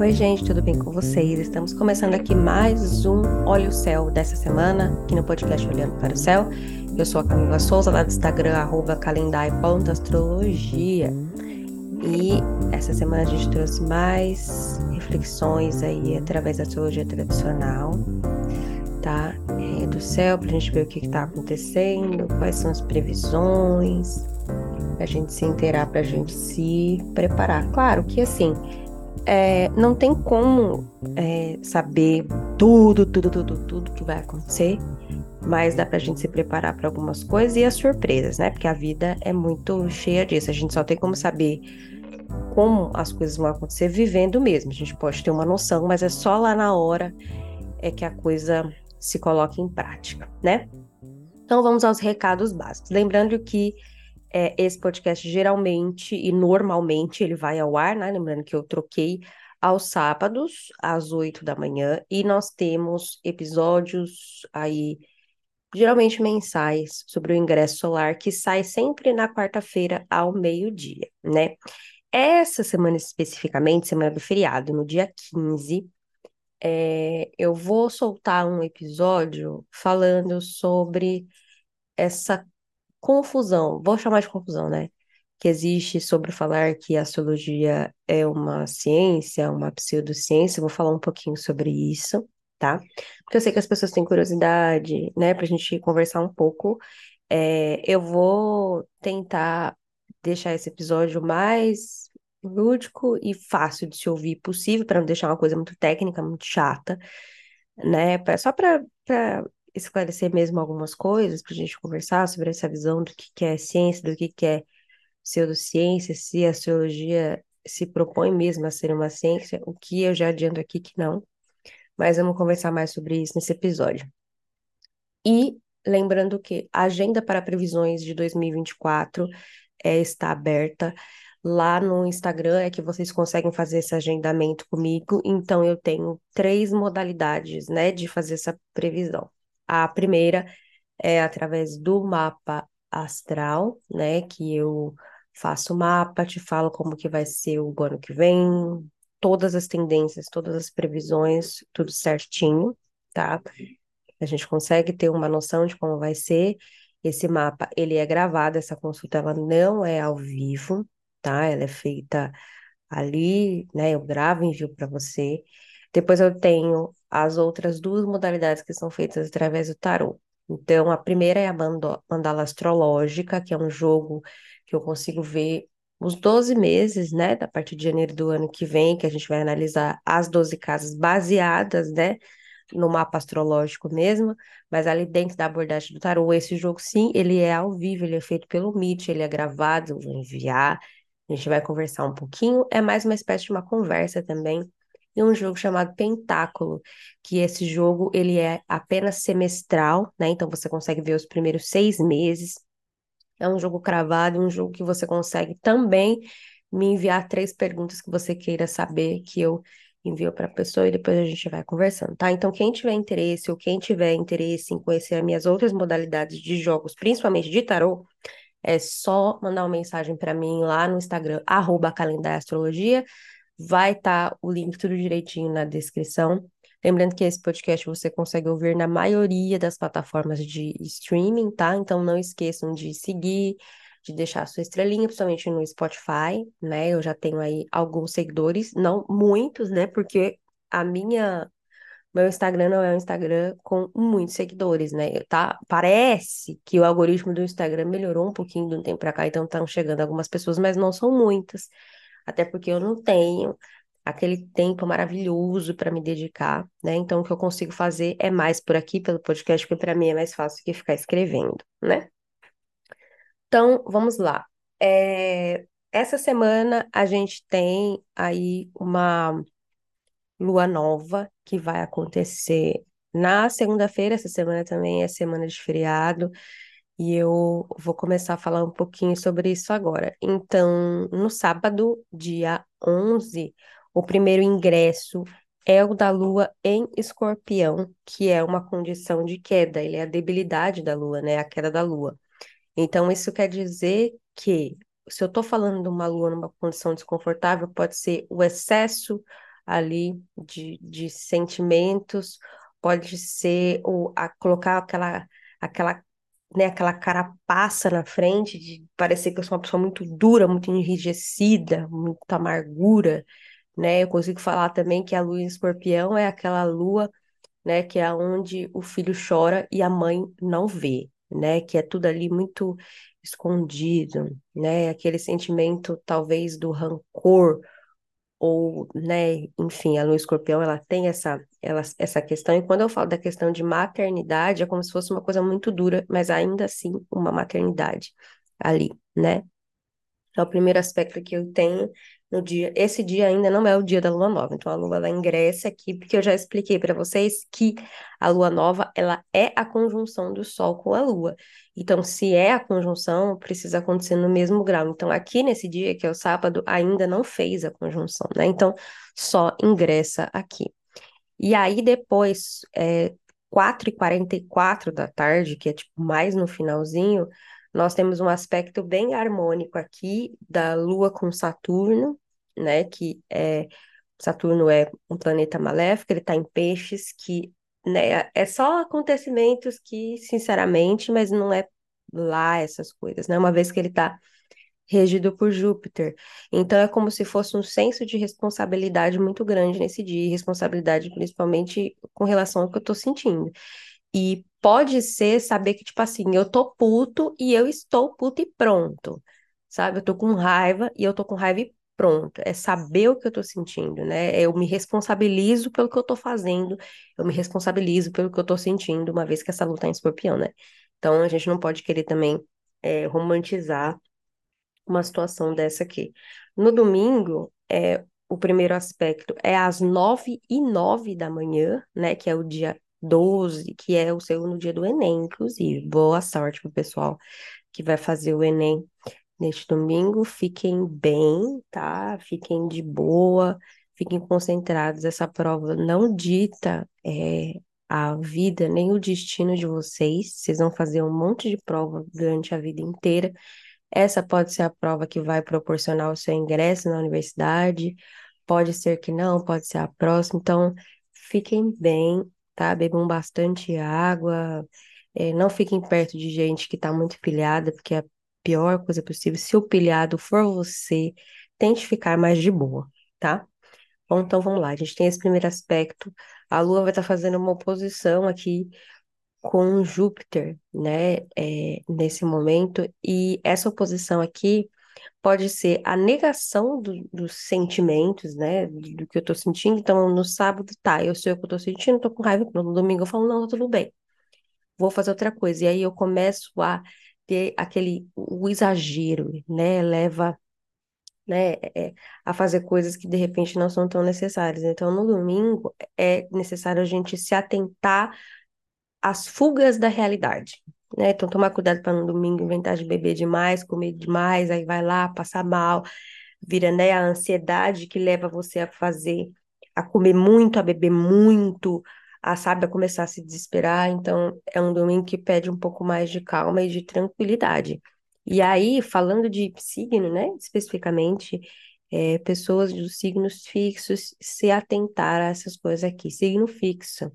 Oi, gente, tudo bem com vocês? Estamos começando aqui mais um Olha o Céu dessa semana, aqui no podcast Olhando para o Céu. Eu sou a Camila Souza, lá do Instagram, arroba. E essa semana a gente trouxe mais reflexões aí através da astrologia tradicional, tá? É, do céu, para a gente ver o que está acontecendo, quais são as previsões, para a gente se inteirar, para a gente se preparar. Claro que assim é, não tem como é, saber tudo, tudo, tudo, tudo que vai acontecer, mas dá pra gente se preparar para algumas coisas e as surpresas, né? Porque a vida é muito cheia disso. A gente só tem como saber como as coisas vão acontecer vivendo mesmo. A gente pode ter uma noção, mas é só lá na hora é que a coisa se coloca em prática, né? Então vamos aos recados básicos. Lembrando que é, esse podcast geralmente e normalmente ele vai ao ar, né? Lembrando que eu troquei aos sábados, às 8 da manhã, e nós temos episódios aí, geralmente mensais, sobre o ingresso solar, que sai sempre na quarta-feira ao meio-dia, né? Essa semana especificamente, semana do feriado, no dia 15, é, eu vou soltar um episódio falando sobre essa confusão, vou chamar de confusão, né? Que existe sobre falar que a astrologia é uma ciência, uma pseudociência. Vou falar um pouquinho sobre isso, tá? Porque eu sei que as pessoas têm curiosidade, né? Pra gente conversar um pouco. É, eu vou tentar deixar esse episódio mais lúdico e fácil de se ouvir possível, para não deixar uma coisa muito técnica, muito chata, né? Só para esclarecer mesmo algumas coisas, para a gente conversar sobre essa visão do que, que é ciência, do que, que é pseudociência, se a astrologia se propõe mesmo a ser uma ciência, o que eu já adianto aqui que não, mas vamos conversar mais sobre isso nesse episódio. E lembrando que a agenda para previsões de 2024 é, está aberta. Lá no Instagram é que vocês conseguem fazer esse agendamento comigo. Então, eu tenho três modalidades, né, de fazer essa previsão. A primeira é através do mapa astral, né? Que eu faço o mapa, te falo como que vai ser o ano que vem, todas as tendências, todas as previsões, tudo certinho, tá? A gente consegue ter uma noção de como vai ser. Esse mapa, ele é gravado, essa consulta ela não é ao vivo, tá? Ela é feita ali, né? Eu gravo e envio para você. Depois eu tenho as outras duas modalidades que são feitas através do tarô. Então, a primeira é a mandala astrológica, que é um jogo que eu consigo ver os 12 meses, né, a partir de janeiro do ano que vem, que a gente vai analisar as 12 casas baseadas, né, no mapa astrológico mesmo, mas ali dentro da abordagem do tarô, esse jogo sim, ele é ao vivo, ele é feito pelo Meet, ele é gravado, eu vou enviar, a gente vai conversar um pouquinho, é mais uma espécie de uma conversa também, e um jogo chamado Pentáculo, que esse jogo ele é apenas semestral, né? Então você consegue ver os primeiros seis meses. É um jogo cravado, um jogo que você consegue também me enviar três perguntas que você queira saber que eu envio para a pessoa e depois a gente vai conversando, tá? Então, quem tiver interesse ou quem tiver interesse em conhecer as minhas outras modalidades de jogos, principalmente de tarô, é só mandar uma mensagem para mim lá no Instagram, arroba Astrologia. Vai estar tá o link tudo direitinho na descrição. Lembrando que esse podcast você consegue ouvir na maioria das plataformas de streaming, tá? Então não esqueçam de seguir, de deixar a sua estrelinha, principalmente no Spotify, né? Eu já tenho aí alguns seguidores, não muitos, né? Porque a minha meu Instagram não é um Instagram com muitos seguidores, né? Tá? Parece que o algoritmo do Instagram melhorou um pouquinho de um tempo para cá, então estão chegando algumas pessoas, mas não são muitas até porque eu não tenho aquele tempo maravilhoso para me dedicar, né? Então, o que eu consigo fazer é mais por aqui, pelo podcast, porque para mim é mais fácil que ficar escrevendo, né? Então, vamos lá. É... Essa semana a gente tem aí uma lua nova que vai acontecer na segunda-feira. Essa semana também é semana de feriado e eu vou começar a falar um pouquinho sobre isso agora. Então, no sábado, dia 11, o primeiro ingresso é o da Lua em Escorpião, que é uma condição de queda, ele é a debilidade da Lua, né? A queda da Lua. Então, isso quer dizer que, se eu estou falando de uma Lua numa condição desconfortável, pode ser o excesso ali de, de sentimentos, pode ser o, a, colocar aquela, aquela, né, aquela carapaça na frente, de parecer que eu sou uma pessoa muito dura, muito enrijecida, muita amargura, né? Eu consigo falar também que a lua em escorpião é aquela lua, né, que é onde o filho chora e a mãe não vê, né? Que é tudo ali muito escondido, né? Aquele sentimento talvez do rancor ou, né, enfim, a lua escorpião, ela tem essa, ela, essa questão, e quando eu falo da questão de maternidade, é como se fosse uma coisa muito dura, mas ainda assim uma maternidade ali, né? É o primeiro aspecto que eu tenho no dia. Esse dia ainda não é o dia da lua nova, então a lua ela ingressa aqui, porque eu já expliquei para vocês que a lua nova ela é a conjunção do sol com a lua. Então, se é a conjunção, precisa acontecer no mesmo grau. Então, aqui nesse dia, que é o sábado, ainda não fez a conjunção, né? Então, só ingressa aqui. E aí, depois, é, 4h44 da tarde, que é tipo mais no finalzinho, nós temos um aspecto bem harmônico aqui da Lua com Saturno, né? Que é Saturno é um planeta maléfico, ele está em peixes, que né, é só acontecimentos que, sinceramente, mas não é lá essas coisas, né? Uma vez que ele está regido por Júpiter. Então é como se fosse um senso de responsabilidade muito grande nesse dia, responsabilidade principalmente com relação ao que eu estou sentindo. E pode ser saber que, tipo assim, eu tô puto e eu estou puto e pronto. Sabe? Eu tô com raiva e eu tô com raiva e pronto. É saber o que eu tô sentindo, né? Eu me responsabilizo pelo que eu tô fazendo, eu me responsabilizo pelo que eu tô sentindo, uma vez que essa luta é em escorpião, né? Então a gente não pode querer também é, romantizar uma situação dessa aqui. No domingo, é, o primeiro aspecto é às nove e nove da manhã, né? Que é o dia 12, que é o segundo dia do Enem, inclusive. Boa sorte pro pessoal que vai fazer o Enem neste domingo. Fiquem bem, tá? Fiquem de boa, fiquem concentrados. Essa prova não dita é, a vida nem o destino de vocês. Vocês vão fazer um monte de prova durante a vida inteira. Essa pode ser a prova que vai proporcionar o seu ingresso na universidade, pode ser que não, pode ser a próxima. Então, fiquem bem, tá? Bebam bastante água, é, não fiquem perto de gente que está muito pilhada, porque é a pior coisa possível. Se o pilhado for você, tente ficar mais de boa, tá? Bom, então vamos lá. A gente tem esse primeiro aspecto. A Lua vai estar tá fazendo uma oposição aqui com Júpiter, né, é, nesse momento, e essa oposição aqui pode ser a negação do, dos sentimentos, né, do que eu tô sentindo, então no sábado, tá, eu sei o que eu tô sentindo, tô com raiva, no domingo eu falo, não, tá tudo bem, vou fazer outra coisa, e aí eu começo a ter aquele, o exagero, né, leva né, é, a fazer coisas que de repente não são tão necessárias. Então, no domingo é necessário a gente se atentar as fugas da realidade. Né? Então, tomar cuidado para no domingo inventar de beber demais, comer demais, aí vai lá, passar mal, vira né, a ansiedade que leva você a fazer, a comer muito, a beber muito, a sabe, a começar a se desesperar. Então, é um domingo que pede um pouco mais de calma e de tranquilidade. E aí, falando de signo, né, especificamente, é, pessoas dos signos fixos se atentar a essas coisas aqui. Signo fixo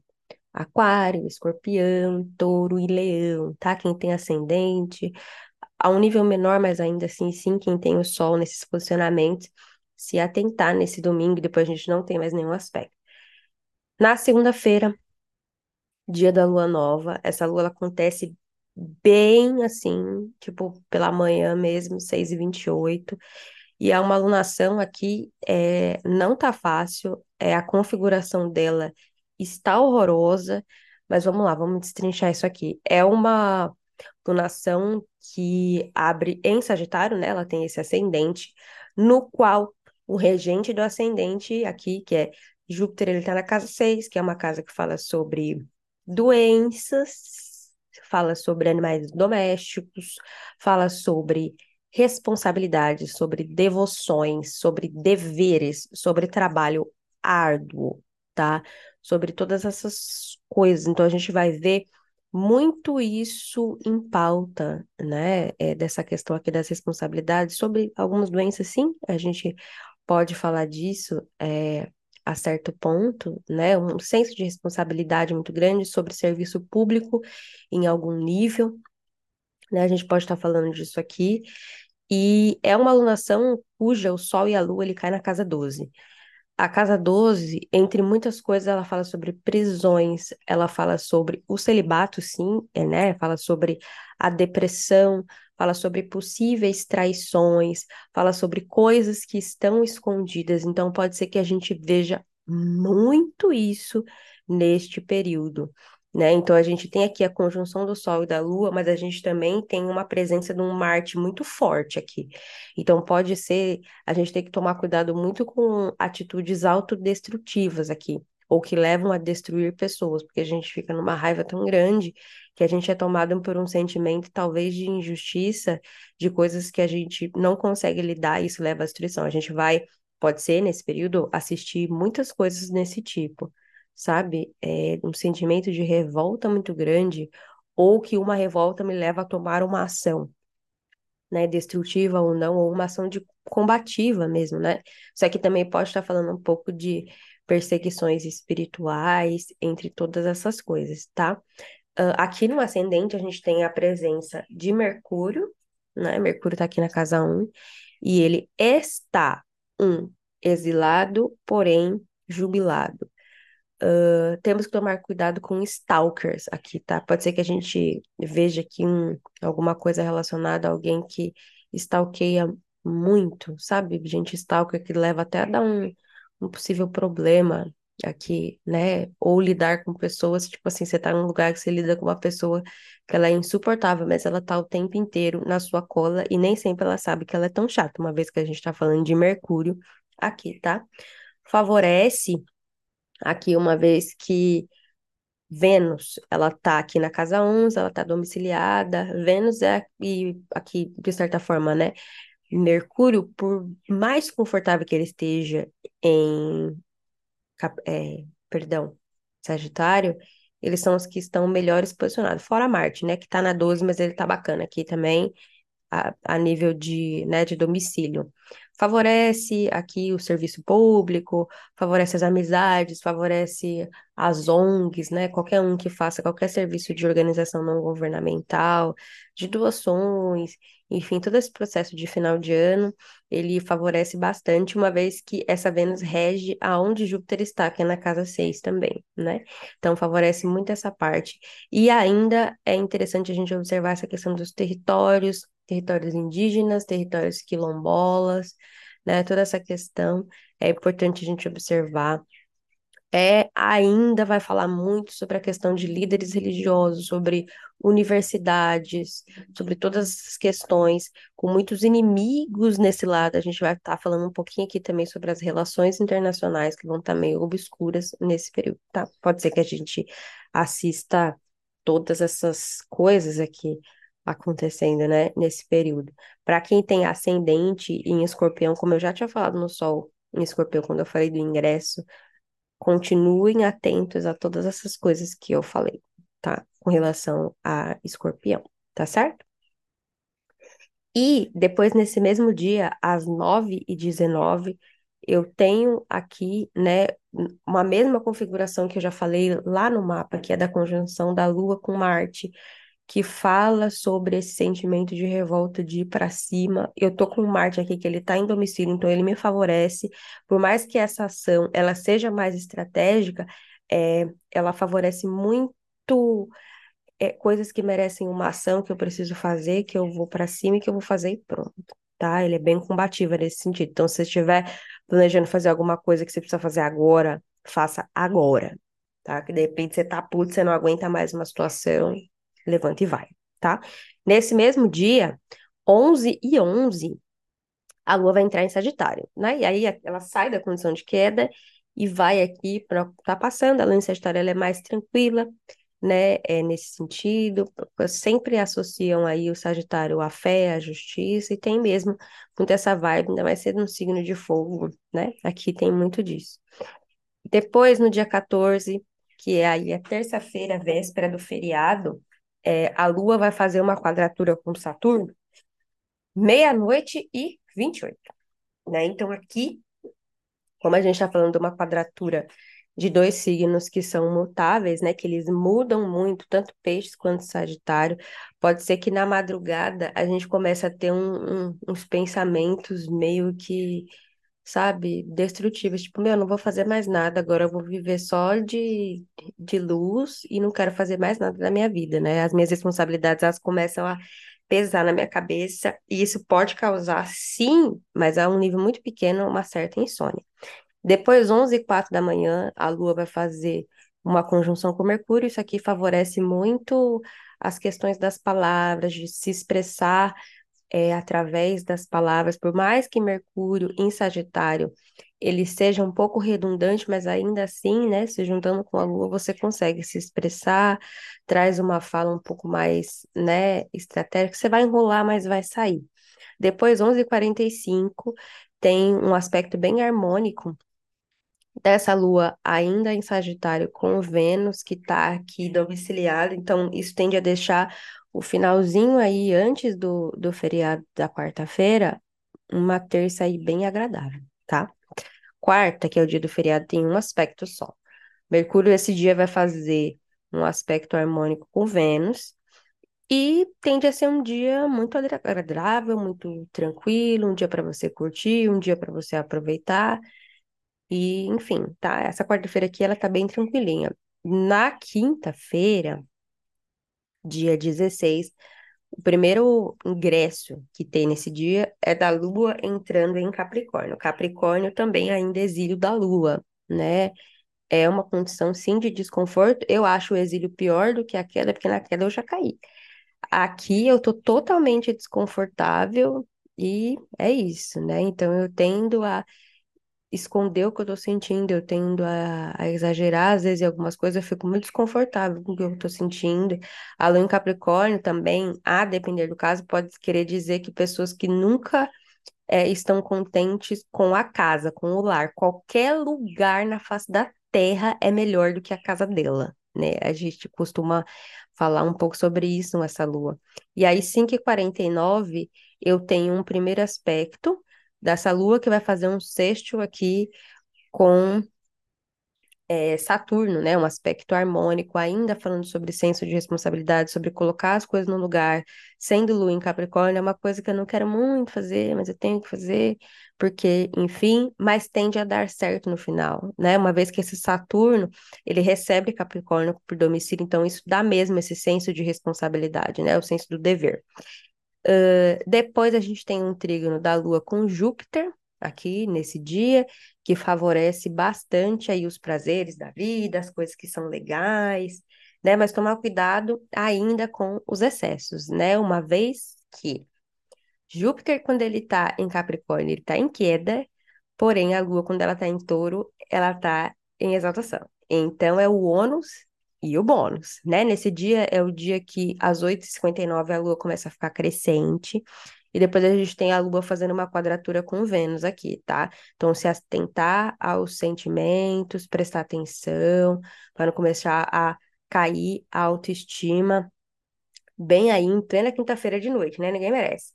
Aquário, Escorpião, Touro e Leão, tá? Quem tem ascendente, a um nível menor, mas ainda assim, sim, quem tem o Sol nesses posicionamentos, se atentar nesse domingo, depois a gente não tem mais nenhum aspecto. Na segunda-feira, dia da lua nova, essa lua ela acontece bem assim, tipo, pela manhã mesmo, 6h28. E é uma alunação aqui, é, não tá fácil, é a configuração dela está horrorosa, mas vamos lá, vamos destrinchar isso aqui. É uma lunação que abre em Sagitário, né? Ela tem esse ascendente, no qual o regente do ascendente aqui, que é Júpiter, ele está na casa 6, que é uma casa que fala sobre doenças, fala sobre animais domésticos, fala sobre responsabilidades, sobre devoções, sobre deveres, sobre trabalho árduo, tá? sobre todas essas coisas. Então, a gente vai ver muito isso em pauta, né, é, dessa questão aqui das responsabilidades, sobre algumas doenças, sim, a gente pode falar disso, é, a certo ponto, né? Um senso de responsabilidade muito grande sobre serviço público em algum nível, né? A gente pode estar falando disso aqui. E é uma alunação cuja o Sol e a Lua ele cai na casa 12. A casa 12, entre muitas coisas, ela fala sobre prisões, ela fala sobre o celibato, sim, é, né? Fala sobre a depressão, fala sobre possíveis traições, fala sobre coisas que estão escondidas. Então, pode ser que a gente veja muito isso neste período. Né? Então a gente tem aqui a conjunção do Sol e da Lua, mas a gente também tem uma presença de um Marte muito forte aqui. Então pode ser, a gente tem que tomar cuidado muito com atitudes autodestrutivas aqui, ou que levam a destruir pessoas, porque a gente fica numa raiva tão grande que a gente é tomado por um sentimento talvez de injustiça, de coisas que a gente não consegue lidar e isso leva à destruição. A gente vai, pode ser nesse período, assistir muitas coisas desse tipo sabe? É um sentimento de revolta muito grande, ou que uma revolta me leva a tomar uma ação, né? Destrutiva ou não, ou uma ação de combativa mesmo, né? Isso aqui também pode estar falando um pouco de perseguições espirituais, entre todas essas coisas, tá? Uh, aqui no ascendente a gente tem a presença de Mercúrio, né? Mercúrio tá aqui na casa 1, e ele está um exilado, porém jubilado. Uh, temos que tomar cuidado com stalkers aqui, tá? Pode ser que a gente veja aqui um, alguma coisa relacionada a alguém que stalkeia muito, sabe? Gente stalker que leva até a dar um, um possível problema aqui, né? Ou lidar com pessoas, tipo assim, você tá num lugar que você lida com uma pessoa que ela é insuportável, mas ela tá o tempo inteiro na sua cola e nem sempre ela sabe que ela é tão chata, uma vez que a gente tá falando de Mercúrio aqui, tá? Favorece aqui uma vez que Vênus, ela tá aqui na casa 11, ela tá domiciliada. Vênus é e aqui de certa forma, né? Mercúrio, por mais confortável que ele esteja em é, perdão, Sagitário, eles são os que estão melhores posicionados. Fora Marte, né, que tá na 12, mas ele tá bacana aqui também a, a nível de, né, de domicílio favorece aqui o serviço público, favorece as amizades, favorece as ONGs, né? Qualquer um que faça qualquer serviço de organização não governamental, de doações, enfim, todo esse processo de final de ano, ele favorece bastante, uma vez que essa Vênus rege aonde Júpiter está, que é na casa 6 também, né? Então, favorece muito essa parte. E ainda é interessante a gente observar essa questão dos territórios, territórios indígenas, territórios quilombolas, né? Toda essa questão é importante a gente observar. É, ainda vai falar muito sobre a questão de líderes religiosos, sobre universidades, sobre todas essas questões, com muitos inimigos nesse lado. A gente vai estar tá falando um pouquinho aqui também sobre as relações internacionais, que vão estar tá meio obscuras nesse período, tá? Pode ser que a gente assista todas essas coisas aqui acontecendo, né, nesse período. Para quem tem ascendente em escorpião, como eu já tinha falado no Sol em escorpião, quando eu falei do ingresso, continuem atentos a todas essas coisas que eu falei, tá? Com relação a escorpião, tá certo? E depois, nesse mesmo dia, às 9h19, eu tenho aqui, né, uma mesma configuração que eu já falei lá no mapa, que é da conjunção da Lua com Marte, que fala sobre esse sentimento de revolta de ir para cima. Eu tô com o Marte aqui que ele tá em domicílio, então ele me favorece. Por mais que essa ação ela seja mais estratégica, é, ela favorece muito é, coisas que merecem uma ação que eu preciso fazer, que eu vou para cima e que eu vou fazer e pronto. Tá? Ele é bem combativo nesse sentido. Então, se você estiver planejando fazer alguma coisa que você precisa fazer agora, faça agora, tá? Que de repente você tá puto, você não aguenta mais uma situação, levanta e vai, tá? Nesse mesmo dia, 11 e 11, a Lua vai entrar em Sagitário, né? E aí ela sai da condição de queda e vai aqui para tá passando. A Lua em Sagitário ela é mais tranquila, né? É nesse sentido. Sempre associam aí o Sagitário à fé, à justiça e tem mesmo muito essa vibe, ainda mais sendo um signo de fogo, né? Aqui tem muito disso. Depois, no dia 14, que é aí a terça-feira, véspera do feriado, é, a Lua vai fazer uma quadratura com Saturno meia-noite e 28. Né? Então, aqui Como a gente está falando de uma quadratura de dois signos que são mutáveis, né? Que eles mudam muito, tanto peixes quanto sagitário. Pode ser que na madrugada a gente comece a ter um, um, uns pensamentos meio que, sabe, destrutivos. Tipo, meu, não vou fazer mais nada, agora eu vou viver só de, de luz e não quero fazer mais nada da minha vida, né? As minhas responsabilidades, elas começam a pesar na minha cabeça e isso pode causar, sim, mas a um nível muito pequeno, uma certa insônia. Depois, 11 e 4 da manhã, a Lua vai fazer uma conjunção com Mercúrio. Isso aqui favorece muito as questões das palavras, de se expressar é, através das palavras. Por mais que Mercúrio em Sagitário ele seja um pouco redundante, mas ainda assim, né, se juntando com a Lua, você consegue se expressar, traz uma fala um pouco mais, né, estratégica. Você vai enrolar, mas vai sair. Depois, 11h45, tem um aspecto bem harmônico dessa lua ainda em Sagitário com Vênus, que está aqui domiciliado, então isso tende a deixar o finalzinho aí, antes do, do feriado da quarta-feira, uma terça aí bem agradável, tá? Quarta, que é o dia do feriado, tem um aspecto só. Mercúrio esse dia vai fazer um aspecto harmônico com Vênus, e tende a ser um dia muito agradável, muito tranquilo, um dia para você curtir, um dia para você aproveitar. E, enfim, tá? Essa quarta-feira aqui ela tá bem tranquilinha. Na quinta-feira, dia 16, o primeiro ingresso que tem nesse dia é da Lua entrando em Capricórnio. Capricórnio também é ainda exílio da Lua, né? É uma condição, sim, de desconforto. Eu acho o exílio pior do que a queda, porque na queda eu já caí. Aqui eu tô totalmente desconfortável e é isso, né? Então eu tendo a esconder o que eu tô sentindo, eu tendo a, a exagerar, às vezes, em algumas coisas, eu fico muito desconfortável com o que eu tô sentindo. A lua em Capricórnio também, a depender do caso, pode querer dizer que pessoas que nunca é, estão contentes com a casa, com o lar, qualquer lugar na face da terra é melhor do que a casa dela, né? A gente costuma falar um pouco sobre isso nessa lua. E aí, 5h49, eu tenho um primeiro aspecto dessa lua que vai fazer um sexto aqui com é, Saturno, né? Um aspecto harmônico, ainda falando sobre senso de responsabilidade, sobre colocar as coisas no lugar, sendo lua em Capricórnio, é uma coisa que eu não quero muito fazer, mas eu tenho que fazer, porque, enfim, mas tende a dar certo no final, né? Uma vez que esse Saturno, ele recebe Capricórnio por domicílio, então isso dá mesmo esse senso de responsabilidade, né? O senso do dever. Uh, depois a gente tem um trígono da Lua com Júpiter, aqui nesse dia, que favorece bastante aí os prazeres da vida, as coisas que são legais, né? Mas tomar cuidado ainda com os excessos, né? Uma vez que Júpiter, quando ele está em Capricórnio, ele está em queda, porém a Lua, quando ela está em touro, ela está em exaltação. Então é o ônus e o bônus, né? Nesse dia é o dia que às 8h59 a lua começa a ficar crescente. E depois a gente tem a Lua fazendo uma quadratura com Vênus aqui, tá? Então, se atentar aos sentimentos, prestar atenção, para não começar a cair a autoestima, bem aí em plena quinta-feira de noite, né? Ninguém merece.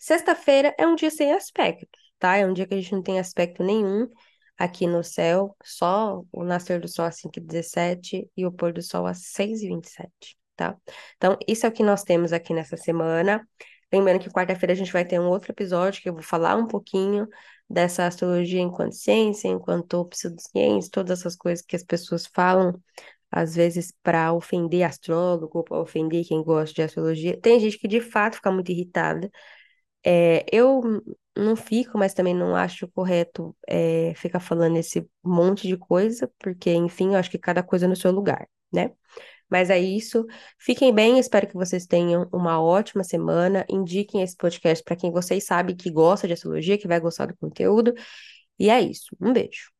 Sexta-feira é um dia sem aspecto, tá? É um dia que a gente não tem aspecto nenhum aqui no céu, só o nascer do sol às 5h17 e o pôr do sol às 6h27, tá? Então, isso é o que nós temos aqui nessa semana. Lembrando que quarta-feira a gente vai ter um outro episódio que eu vou falar um pouquinho dessa astrologia enquanto ciência, enquanto pseudociência, todas essas coisas que as pessoas falam, às vezes para ofender astrólogo, para ofender quem gosta de astrologia. Tem gente que de fato fica muito irritada. É, eu não fico, mas também não acho correto é, ficar falando esse monte de coisa, porque, enfim, eu acho que cada coisa no seu lugar, né? Mas é isso. Fiquem bem, espero que vocês tenham uma ótima semana. Indiquem esse podcast para quem vocês sabem que gosta de astrologia, que vai gostar do conteúdo. E é isso. Um beijo.